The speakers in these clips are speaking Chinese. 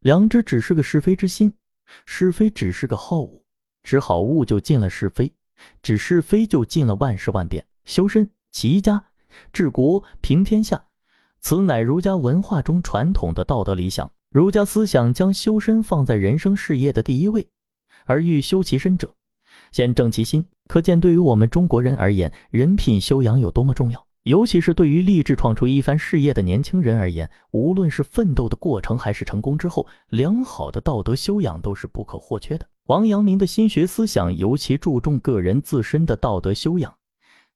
良知只是个是非之心，是非只是个好恶，知好恶就尽了是非，知是非就尽了万事万变。修身、齐家、治国、平天下，此乃儒家文化中传统的道德理想。儒家思想将修身放在人生事业的第一位，而欲修其身者，先正其心。可见，对于我们中国人而言，人品修养有多么重要。尤其是对于立志创出一番事业的年轻人而言，无论是奋斗的过程，还是成功之后，良好的道德修养都是不可或缺的。王阳明的心学思想尤其注重个人自身的道德修养，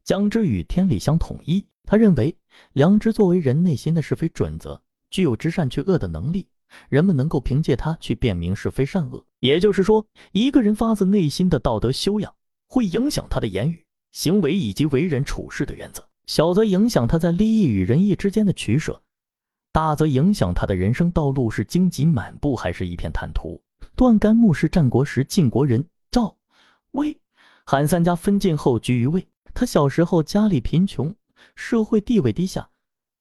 将之与天理相统一。他认为，良知作为人内心的是非准则，具有知善去恶的能力，人们能够凭借它去辨明是非善恶。也就是说，一个人发自内心的道德修养，会影响他的言语、行为以及为人处事的原则。小则影响他在利益与仁义之间的取舍，大则影响他的人生道路是荆棘满布还是一片坦途。段干木是战国时晋国人，赵、魏、韩三家分晋后居于魏。他小时候家里贫穷，社会地位低下，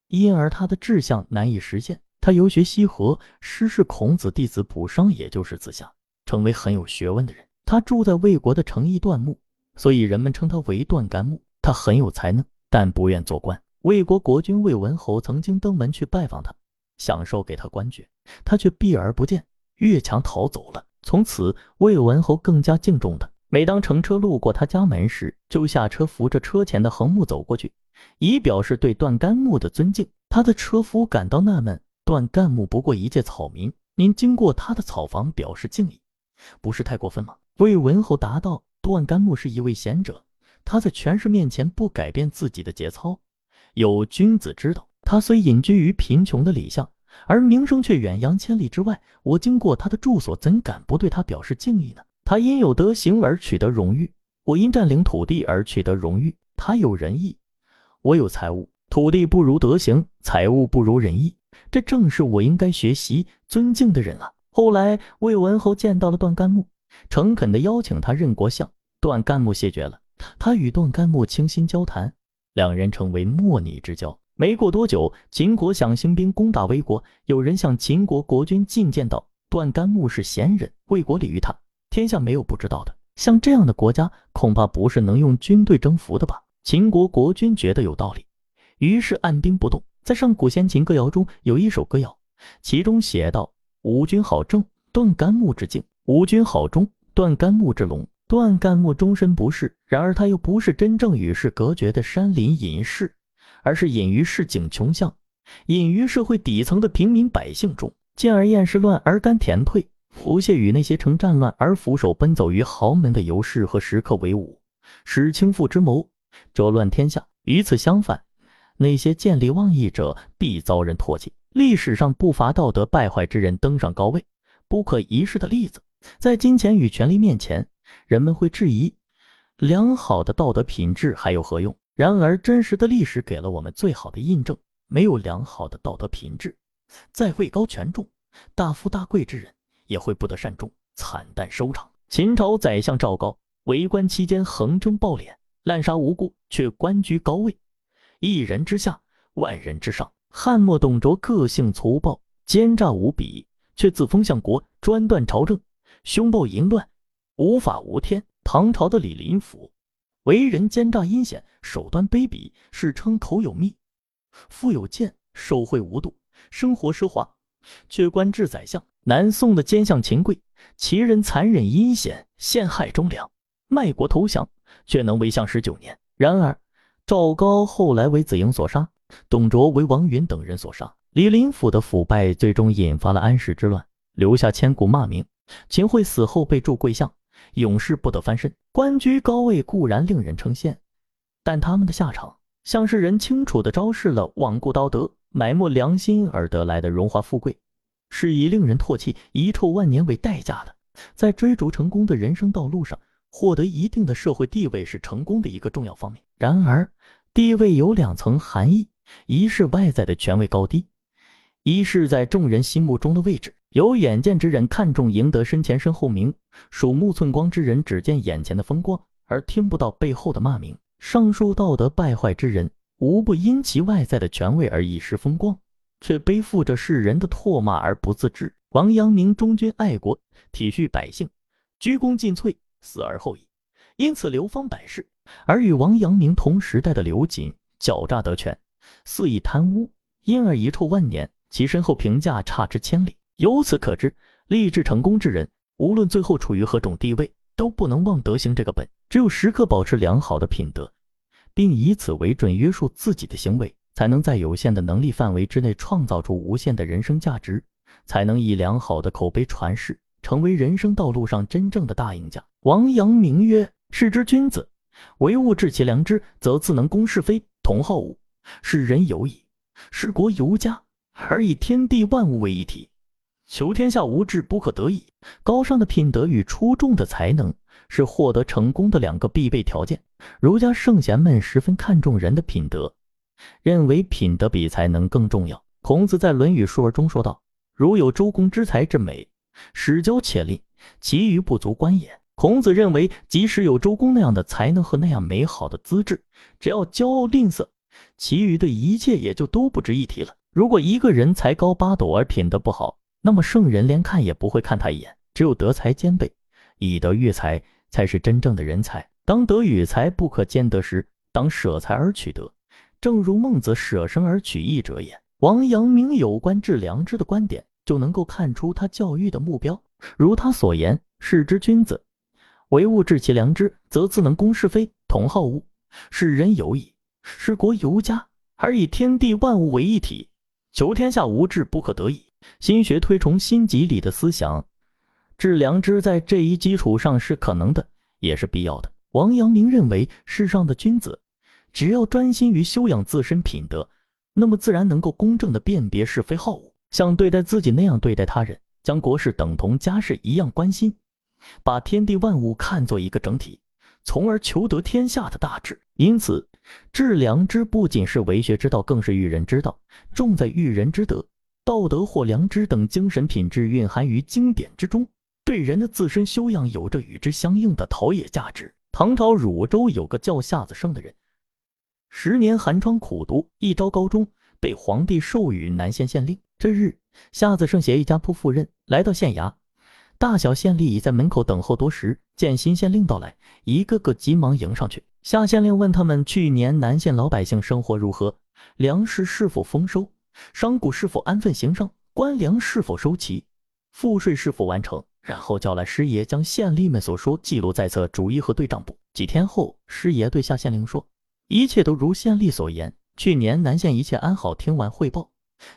因而他的志向难以实现。他游学西河，师事孔子弟子卜商，也就是子夏，成为很有学问的人。他住在魏国的城邑段木，所以人们称他为段干木。他很有才能。但不愿做官。魏国国君魏文侯曾经登门去拜访他，想授给他官爵，他却避而不见，越墙逃走了。从此，魏文侯更加敬重他。每当乘车路过他家门时，就下车扶着车前的横木走过去，以表示对段干木的尊敬。他的车夫感到纳闷：段干木不过一介草民，您经过他的草房表示敬意，不是太过分吗？魏文侯答道：段干木是一位贤者。他在权势面前不改变自己的节操，有君子之道。他虽隐居于贫穷的里巷，而名声却远扬千里之外。我经过他的住所，怎敢不对他表示敬意呢？他因有德行而取得荣誉，我因占领土地而取得荣誉。他有仁义，我有财物。土地不如德行，财物不如仁义，这正是我应该学习尊敬的人啊。后来魏文侯见到了段干木，诚恳地邀请他任国相。段干木谢绝了。他与段干木倾心交谈，两人成为莫逆之交。没过多久，秦国想兴兵攻打魏国，有人向秦国国君进谏道：“段干木是贤人，魏国礼于他，天下没有不知道的。像这样的国家，恐怕不是能用军队征服的吧？”秦国国君觉得有道理，于是按兵不动。在上古先秦歌谣中有一首歌谣，其中写道：“吾君好正，段干木之敬；吾君好忠，段干木之隆。”段干木终身不仕，然而他又不是真正与世隔绝的山林隐士，而是隐于市井穷巷，隐于社会底层的平民百姓中。见而厌世乱而甘田退，不屑与那些乘战乱而俯首奔走于豪门的游士和食客为伍，使倾覆之谋，折乱天下。与此相反，那些见利忘义者必遭人唾弃。历史上不乏道德败坏之人登上高位，不可一世的例子，在金钱与权力面前。人们会质疑，良好的道德品质还有何用？然而，真实的历史给了我们最好的印证：没有良好的道德品质，再位高权重、大富大贵之人，也会不得善终，惨淡收场。秦朝宰相赵高为官期间，横征暴敛，滥杀无辜，却官居高位，一人之下，万人之上。汉末董卓个性粗暴、奸诈无比，却自封相国，专断朝政，凶暴淫乱。无法无天。唐朝的李林甫，为人奸诈阴险，手段卑鄙，世称口有蜜，腹有剑，受贿无度，生活奢华，却官至宰相。南宋的奸相秦桧，其人残忍阴险，陷害忠良，卖国投降，却能为相十九年。然而赵高后来为子婴所杀，董卓为王允等人所杀。李林甫的腐败最终引发了安史之乱，留下千古骂名。秦桧死后被铸贵相。永世不得翻身，官居高位固然令人称羡，但他们的下场像是人清楚地昭示了罔顾道德、埋没良心而得来的荣华富贵，是以令人唾弃、遗臭万年为代价的。在追逐成功的人生道路上，获得一定的社会地位是成功的一个重要方面。然而，地位有两层含义：一是外在的权位高低，一是在众人心目中的位置。有远见之人看重赢得身前身后名，鼠目寸光之人只见眼前的风光，而听不到背后的骂名。上述道德败坏之人，无不因其外在的权位而一时风光，却背负着世人的唾骂而不自知。王阳明忠君爱国，体恤百姓，鞠躬尽瘁，死而后已，因此流芳百世。而与王阳明同时代的刘瑾，狡诈得权，肆意贪污，因而遗臭万年，其身后评价差之千里。由此可知，立志成功之人，无论最后处于何种地位，都不能忘德行这个本。只有时刻保持良好的品德，并以此为准约束自己的行为，才能在有限的能力范围之内创造出无限的人生价值，才能以良好的口碑传世，成为人生道路上真正的大赢家。王阳明曰：“是之君子，唯物致其良知，则自能公是非，同好恶，是人有矣；是国有家，而以天地万物为一体。”求天下无志不可得已。高尚的品德与出众的才能是获得成功的两个必备条件。儒家圣贤们十分看重人的品德，认为品德比才能更重要。孔子在《论语述而》中说道：“如有周公之才之美，使骄且吝，其余不足观也。”孔子认为，即使有周公那样的才能和那样美好的资质，只要骄傲吝啬，其余的一切也就都不值一提了。如果一个人才高八斗而品德不好，那么圣人连看也不会看他一眼。只有德才兼备，以德育才，才是真正的人才。当德与才不可兼得时，当舍才而取德。正如孟子舍生而取义者也。王阳明有关治良知的观点，就能够看出他教育的目标。如他所言：“是之君子，唯物治其良知，则自能公是非，同好恶，是人有矣；是国有家，而以天地万物为一体。求天下无治不可得已。”心学推崇心即理的思想，致良知在这一基础上是可能的，也是必要的。王阳明认为，世上的君子，只要专心于修养自身品德，那么自然能够公正的辨别是非好恶，像对待自己那样对待他人，将国事等同家事一样关心，把天地万物看作一个整体，从而求得天下的大治。因此，致良知不仅是为学之道，更是育人之道，重在育人之德。道德或良知等精神品质蕴含于经典之中，对人的自身修养有着与之相应的陶冶价值。唐朝汝州有个叫夏子胜的人，十年寒窗苦读，一朝高中，被皇帝授予南县县令。这日，夏子胜携一家仆妇人来到县衙，大小县吏已在门口等候多时，见新县令到来，一个个急忙迎上去。夏县令问他们去年南县老百姓生活如何，粮食是否丰收。商贾是否安分行商？官粮是否收齐？赋税是否完成？然后叫来师爷，将县吏们所说记录在册，逐一核对账簿。几天后，师爷对夏县令说：“一切都如县吏所言，去年南县一切安好。”听完汇报，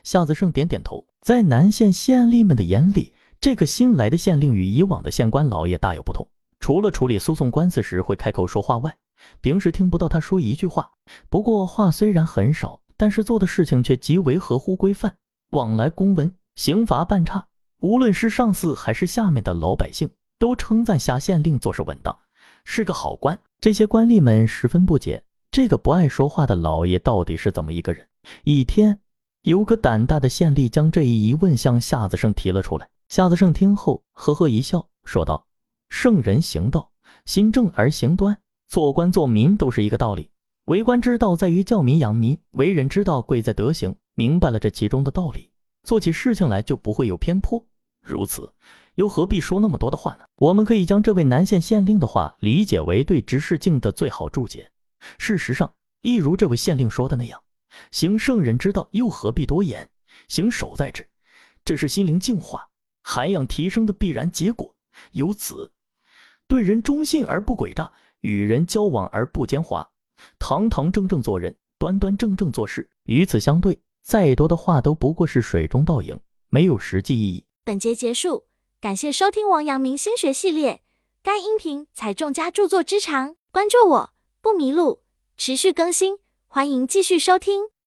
夏子胜点点头。在南县县吏们的眼里，这个新来的县令与以往的县官老爷大有不同。除了处理诉讼官司时会开口说话外，平时听不到他说一句话。不过话虽然很少。但是做的事情却极为合乎规范，往来公文、刑罚办差，无论是上司还是下面的老百姓，都称赞夏县令做事稳当，是个好官。这些官吏们十分不解，这个不爱说话的老爷到底是怎么一个人。一天，有个胆大的县吏将这一疑问向夏子胜提了出来。夏子胜听后呵呵一笑，说道：“圣人行道，心正而行端，做官做民都是一个道理。”为官之道在于教民养民，为人之道贵在德行。明白了这其中的道理，做起事情来就不会有偏颇。如此，又何必说那么多的话呢？我们可以将这位南县县令的话理解为对执事镜的最好注解。事实上，一如这位县令说的那样，行圣人之道，又何必多言？行守在之，这是心灵净化、涵养提升的必然结果。由此，对人忠信而不诡诈，与人交往而不奸猾。堂堂正正做人，端端正正做事。与此相对，再多的话都不过是水中倒影，没有实际意义。本节结束，感谢收听王阳明心学系列。该音频采众家著作之长，关注我不迷路，持续更新，欢迎继续收听。